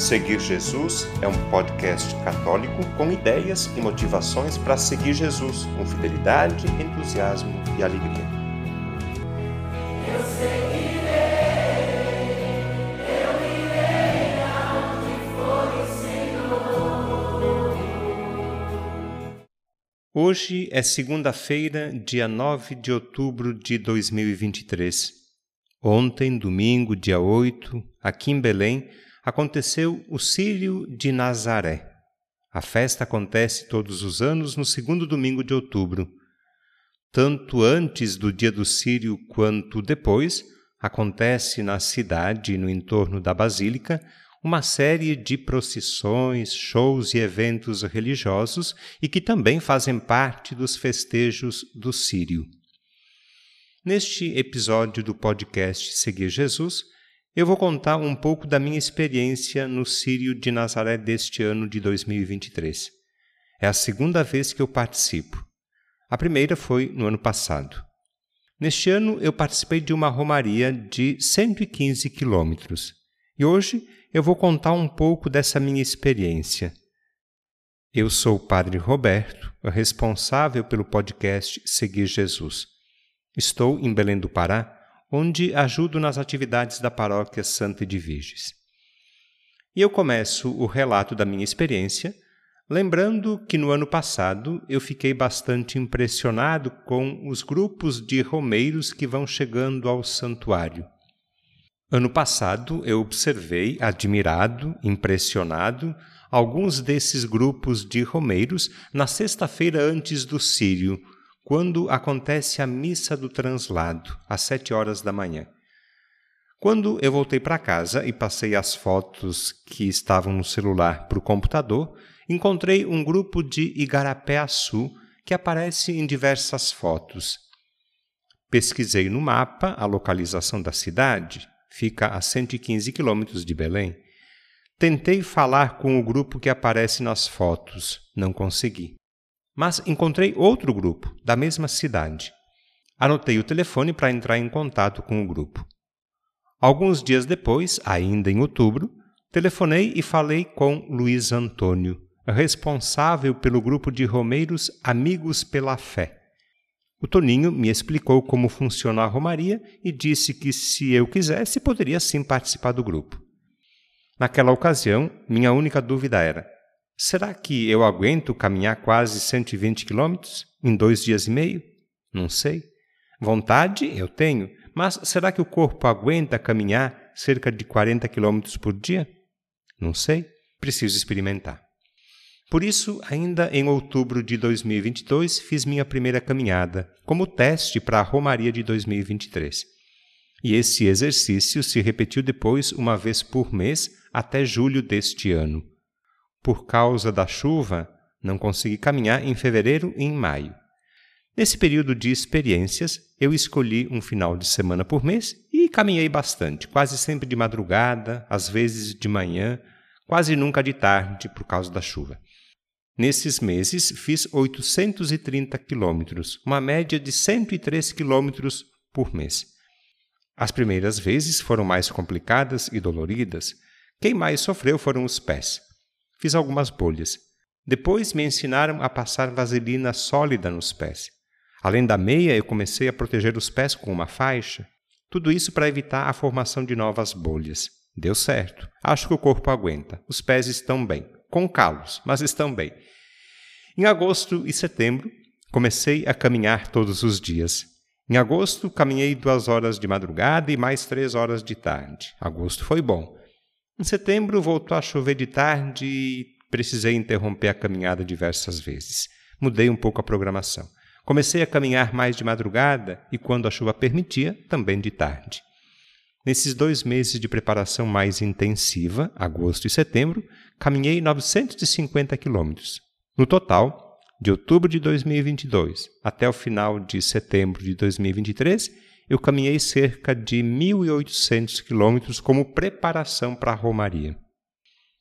Seguir Jesus é um podcast católico com ideias e motivações para seguir Jesus com fidelidade, entusiasmo e alegria. Eu seguirei, eu irei for o Senhor. Hoje é segunda-feira, dia 9 de outubro de 2023. Ontem, domingo, dia 8, aqui em Belém, aconteceu o Círio de Nazaré. A festa acontece todos os anos no segundo domingo de outubro. Tanto antes do dia do Círio quanto depois, acontece na cidade e no entorno da Basílica uma série de procissões, shows e eventos religiosos e que também fazem parte dos festejos do Círio. Neste episódio do podcast Seguir Jesus, eu vou contar um pouco da minha experiência no Sírio de Nazaré deste ano de 2023. É a segunda vez que eu participo. A primeira foi no ano passado. Neste ano, eu participei de uma romaria de 115 quilômetros e hoje eu vou contar um pouco dessa minha experiência. Eu sou o Padre Roberto, responsável pelo podcast Seguir Jesus. Estou em Belém do Pará onde ajudo nas atividades da paróquia Santa de Virges. E eu começo o relato da minha experiência, lembrando que no ano passado eu fiquei bastante impressionado com os grupos de romeiros que vão chegando ao santuário. Ano passado eu observei, admirado, impressionado, alguns desses grupos de romeiros na sexta-feira antes do Sírio, quando acontece a missa do translado, às sete horas da manhã. Quando eu voltei para casa e passei as fotos que estavam no celular para o computador, encontrei um grupo de Igarapé-Açu que aparece em diversas fotos. Pesquisei no mapa a localização da cidade, fica a 115 quilômetros de Belém. Tentei falar com o grupo que aparece nas fotos, não consegui. Mas encontrei outro grupo, da mesma cidade. Anotei o telefone para entrar em contato com o grupo. Alguns dias depois, ainda em outubro, telefonei e falei com Luiz Antônio, responsável pelo grupo de romeiros Amigos pela Fé. O Toninho me explicou como funciona a romaria e disse que, se eu quisesse, poderia sim participar do grupo. Naquela ocasião, minha única dúvida era: Será que eu aguento caminhar quase 120 quilômetros em dois dias e meio? Não sei. Vontade eu tenho, mas será que o corpo aguenta caminhar cerca de 40 quilômetros por dia? Não sei. Preciso experimentar. Por isso, ainda em outubro de 2022, fiz minha primeira caminhada, como teste para a Romaria de 2023. E esse exercício se repetiu depois uma vez por mês até julho deste ano. Por causa da chuva, não consegui caminhar em fevereiro e em maio. Nesse período de experiências, eu escolhi um final de semana por mês e caminhei bastante, quase sempre de madrugada, às vezes de manhã, quase nunca de tarde por causa da chuva. Nesses meses, fiz 830 quilômetros, uma média de 103 quilômetros por mês. As primeiras vezes foram mais complicadas e doloridas. Quem mais sofreu foram os pés. Fiz algumas bolhas. Depois me ensinaram a passar vaselina sólida nos pés. Além da meia, eu comecei a proteger os pés com uma faixa. Tudo isso para evitar a formação de novas bolhas. Deu certo. Acho que o corpo aguenta. Os pés estão bem. Com calos, mas estão bem. Em agosto e setembro, comecei a caminhar todos os dias. Em agosto, caminhei duas horas de madrugada e mais três horas de tarde. Agosto foi bom. Em setembro voltou a chover de tarde e precisei interromper a caminhada diversas vezes. Mudei um pouco a programação. Comecei a caminhar mais de madrugada e, quando a chuva permitia, também de tarde. Nesses dois meses de preparação mais intensiva, agosto e setembro, caminhei 950 quilômetros. No total, de outubro de 2022 até o final de setembro de 2023, eu caminhei cerca de 1.800 quilômetros como preparação para a Romaria.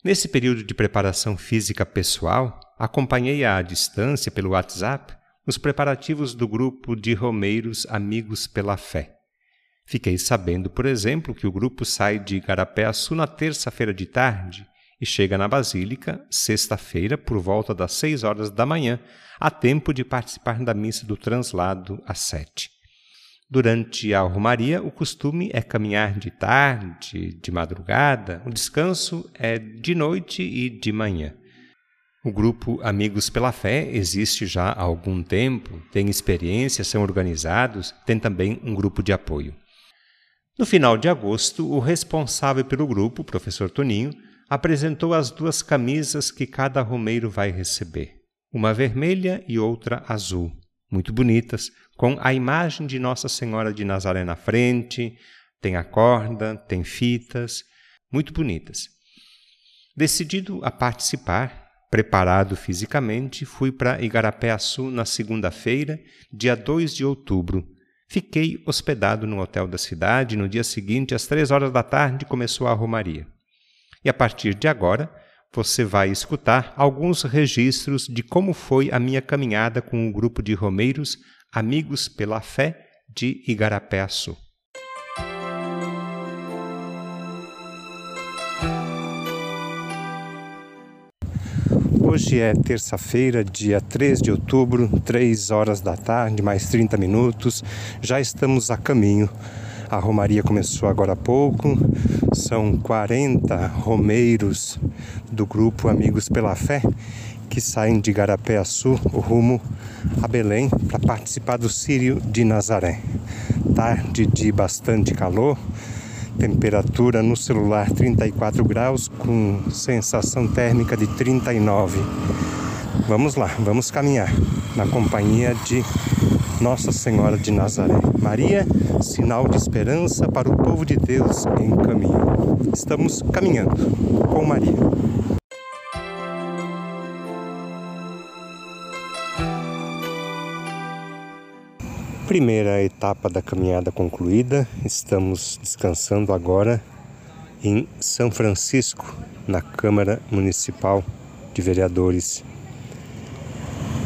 Nesse período de preparação física pessoal, acompanhei à distância pelo WhatsApp os preparativos do grupo de romeiros Amigos pela Fé. Fiquei sabendo, por exemplo, que o grupo sai de Igarapé-Açu na terça-feira de tarde e chega na Basílica sexta-feira por volta das seis horas da manhã, a tempo de participar da missa do translado às sete. Durante a romaria, o costume é caminhar de tarde, de madrugada, o descanso é de noite e de manhã. O grupo Amigos pela Fé existe já há algum tempo, tem experiência, são organizados, tem também um grupo de apoio. No final de agosto, o responsável pelo grupo, professor Toninho, apresentou as duas camisas que cada romeiro vai receber, uma vermelha e outra azul, muito bonitas, com a imagem de Nossa Senhora de Nazaré na frente, tem a corda, tem fitas, muito bonitas. Decidido a participar, preparado fisicamente, fui para Igarapé-Açu na segunda-feira, dia 2 de outubro. Fiquei hospedado no hotel da cidade. No dia seguinte, às três horas da tarde, começou a romaria. E a partir de agora, você vai escutar alguns registros de como foi a minha caminhada com o grupo de romeiros Amigos pela Fé de Igarapé-Açu. Hoje é terça-feira, dia 3 de outubro, 3 horas da tarde, mais 30 minutos. Já estamos a caminho. A romaria começou agora há pouco. São 40 romeiros do grupo Amigos pela Fé que saem de Garapé-Açu rumo a Belém para participar do Sírio de Nazaré. Tarde de bastante calor, temperatura no celular 34 graus com sensação térmica de 39. Vamos lá, vamos caminhar na companhia de Nossa Senhora de Nazaré. Maria, sinal de esperança para o povo de Deus em caminho. Estamos caminhando com Maria. Primeira etapa da caminhada concluída, estamos descansando agora em São Francisco, na Câmara Municipal de Vereadores.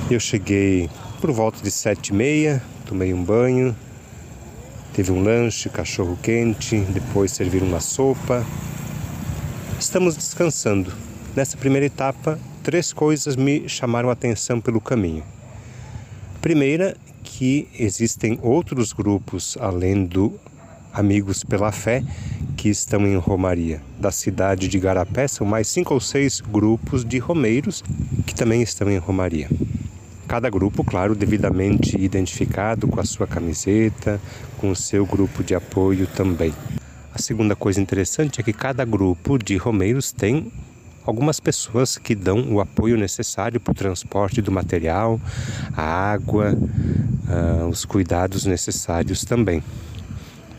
Eu cheguei por volta de sete e meia, tomei um banho, teve um lanche, cachorro quente, depois serviram uma sopa. Estamos descansando. Nessa primeira etapa, três coisas me chamaram a atenção pelo caminho. Primeira que existem outros grupos além do Amigos pela Fé que estão em Romaria. Da cidade de Garapé são mais cinco ou seis grupos de romeiros que também estão em Romaria. Cada grupo, claro, devidamente identificado com a sua camiseta, com o seu grupo de apoio também. A segunda coisa interessante é que cada grupo de romeiros tem algumas pessoas que dão o apoio necessário para o transporte do material, a água, uh, os cuidados necessários também.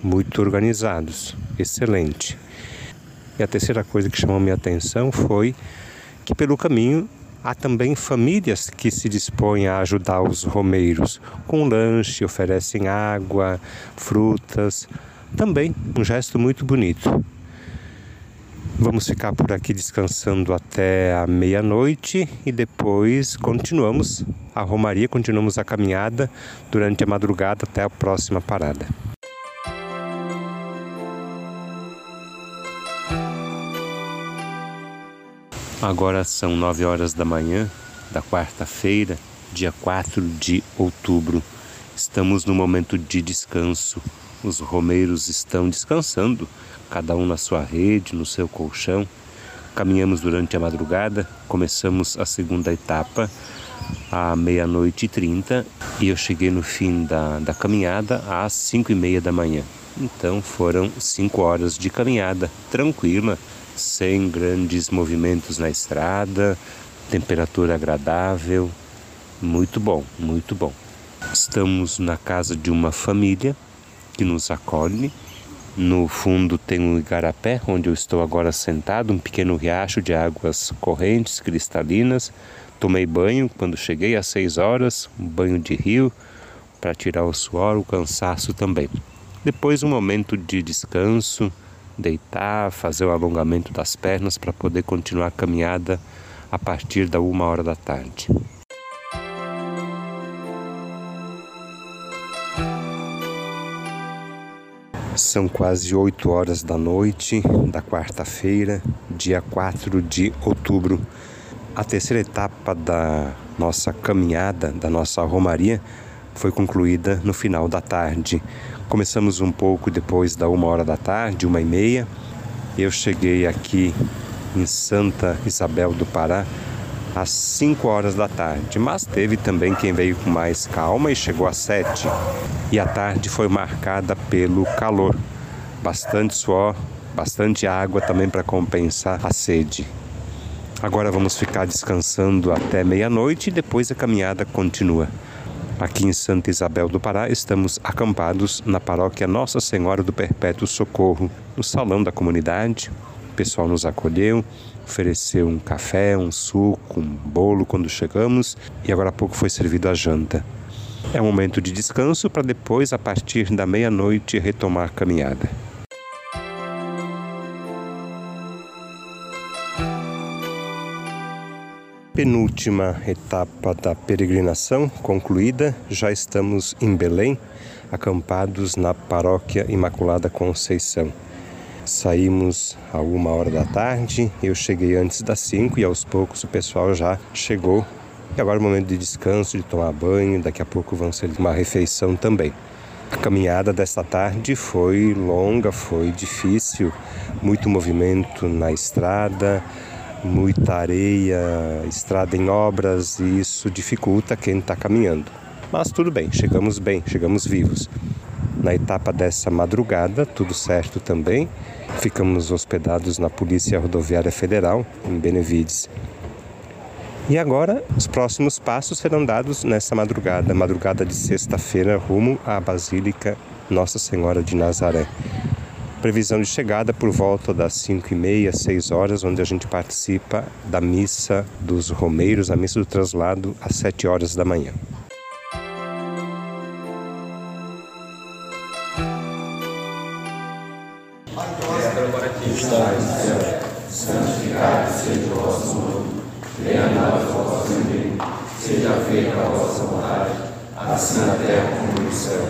Muito organizados, excelente. E a terceira coisa que chamou minha atenção foi que pelo caminho há também famílias que se dispõem a ajudar os romeiros com lanche, oferecem água, frutas. Também um gesto muito bonito. Vamos ficar por aqui descansando até a meia-noite e depois continuamos a romaria, continuamos a caminhada durante a madrugada até a próxima parada. Agora são nove horas da manhã da quarta-feira, dia 4 de outubro. Estamos no momento de descanso. Os romeiros estão descansando cada um na sua rede, no seu colchão. Caminhamos durante a madrugada, começamos a segunda etapa à meia-noite e trinta e eu cheguei no fim da, da caminhada às cinco e meia da manhã. Então foram cinco horas de caminhada tranquila, sem grandes movimentos na estrada, temperatura agradável, muito bom, muito bom. Estamos na casa de uma família que nos acolhe no fundo tem um igarapé, onde eu estou agora sentado, um pequeno riacho de águas correntes, cristalinas. Tomei banho quando cheguei às seis horas, um banho de rio para tirar o suor, o cansaço também. Depois um momento de descanso, deitar, fazer o alongamento das pernas para poder continuar a caminhada a partir da uma hora da tarde. São quase 8 horas da noite da quarta-feira, dia 4 de outubro. A terceira etapa da nossa caminhada, da nossa romaria, foi concluída no final da tarde. Começamos um pouco depois da uma hora da tarde, uma e meia. Eu cheguei aqui em Santa Isabel do Pará às 5 horas da tarde, mas teve também quem veio com mais calma e chegou às 7. E a tarde foi marcada pelo calor, bastante suor, bastante água também para compensar a sede. Agora vamos ficar descansando até meia-noite e depois a caminhada continua. Aqui em Santa Isabel do Pará, estamos acampados na paróquia Nossa Senhora do Perpétuo Socorro, no salão da comunidade. O pessoal nos acolheu, ofereceu um café, um suco, um bolo quando chegamos e agora há pouco foi servido a janta. É um momento de descanso para depois, a partir da meia-noite, retomar a caminhada. Penúltima etapa da peregrinação concluída, já estamos em Belém, acampados na paróquia Imaculada Conceição. Saímos a uma hora da tarde, eu cheguei antes das cinco e aos poucos o pessoal já chegou. E agora é o momento de descanso, de tomar banho, daqui a pouco vão ser uma refeição também. A caminhada desta tarde foi longa, foi difícil, muito movimento na estrada, muita areia, estrada em obras e isso dificulta quem está caminhando. Mas tudo bem, chegamos bem, chegamos vivos. Na etapa dessa madrugada, tudo certo também. Ficamos hospedados na Polícia Rodoviária Federal, em Benevides. E agora, os próximos passos serão dados nessa madrugada, madrugada de sexta-feira, rumo à Basílica Nossa Senhora de Nazaré. Previsão de chegada por volta das 5 e meia, 6 horas, onde a gente participa da missa dos Romeiros, a missa do traslado, às 7 horas da manhã. santificado seja o vosso nome, venha a nós o vosso reino, seja feita a vossa vontade, assim na terra como no céu.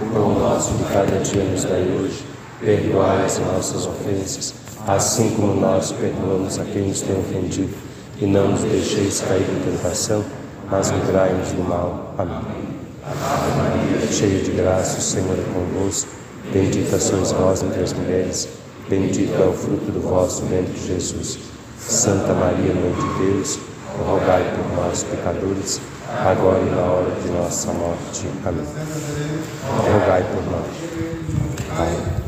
O pão nosso de cada dia nos dai hoje, perdoai as nossas ofensas, assim como nós perdoamos a quem nos tem ofendido, e não nos deixeis cair em tentação, mas livrai-nos do mal. Amém. Cheio de graça, o Senhor é convosco, bendita sois vós entre as mulheres, Bendito é o fruto do vosso ventre, Jesus. Santa Maria, Mãe de Deus, rogai por nós, pecadores, agora e na hora de nossa morte. Amém. Rogai por nós. Amém.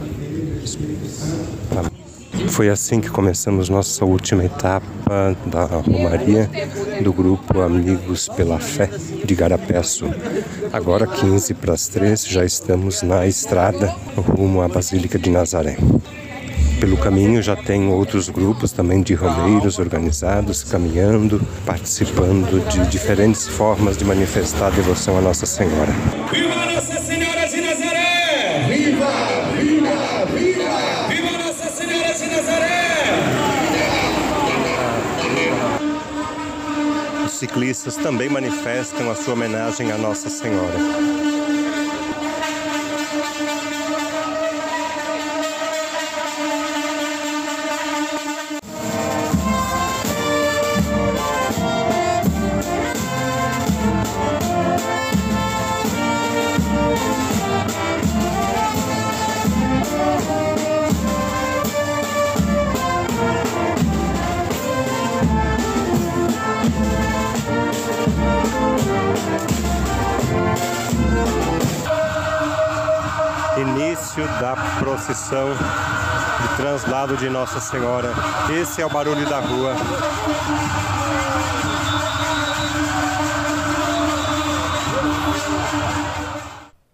Foi assim que começamos nossa última etapa da Romaria do grupo Amigos pela Fé de Garapeço. Agora, 15 para as 3, já estamos na estrada rumo à Basílica de Nazaré. Pelo caminho já tem outros grupos também de romeiros organizados, caminhando, participando de diferentes formas de manifestar devoção a Nossa Senhora. Ciclistas também manifestam a sua homenagem a Nossa Senhora. Início da procissão de translado de Nossa Senhora. Esse é o barulho da rua.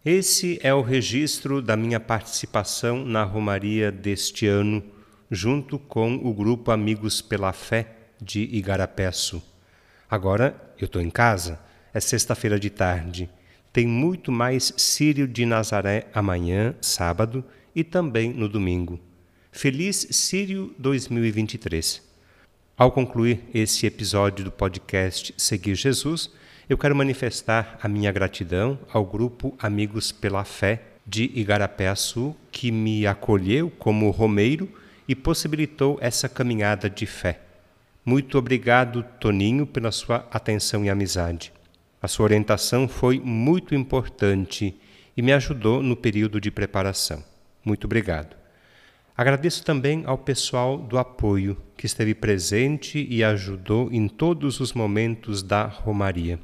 Esse é o registro da minha participação na Romaria deste ano, junto com o grupo Amigos pela Fé de Igarapeço. Agora eu estou em casa, é sexta-feira de tarde. Tem muito mais Sírio de Nazaré amanhã, sábado, e também no domingo. Feliz Sírio 2023. Ao concluir esse episódio do podcast Seguir Jesus, eu quero manifestar a minha gratidão ao grupo Amigos pela Fé de Igarapé-Açu, que me acolheu como romeiro e possibilitou essa caminhada de fé. Muito obrigado, Toninho, pela sua atenção e amizade. A sua orientação foi muito importante e me ajudou no período de preparação. Muito obrigado. Agradeço também ao pessoal do apoio que esteve presente e ajudou em todos os momentos da Romaria.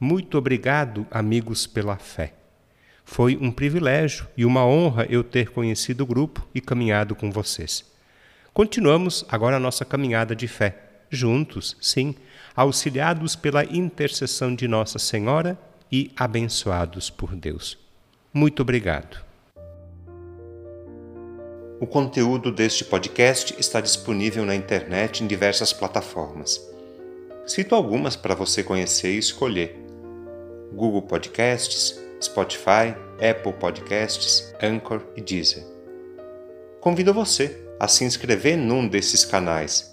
Muito obrigado, amigos, pela fé. Foi um privilégio e uma honra eu ter conhecido o grupo e caminhado com vocês. Continuamos agora a nossa caminhada de fé, juntos, sim, auxiliados pela intercessão de Nossa Senhora e abençoados por Deus. Muito obrigado. O conteúdo deste podcast está disponível na internet em diversas plataformas. Cito algumas para você conhecer e escolher: Google Podcasts, Spotify, Apple Podcasts, Anchor e Deezer. Convido você a se inscrever num desses canais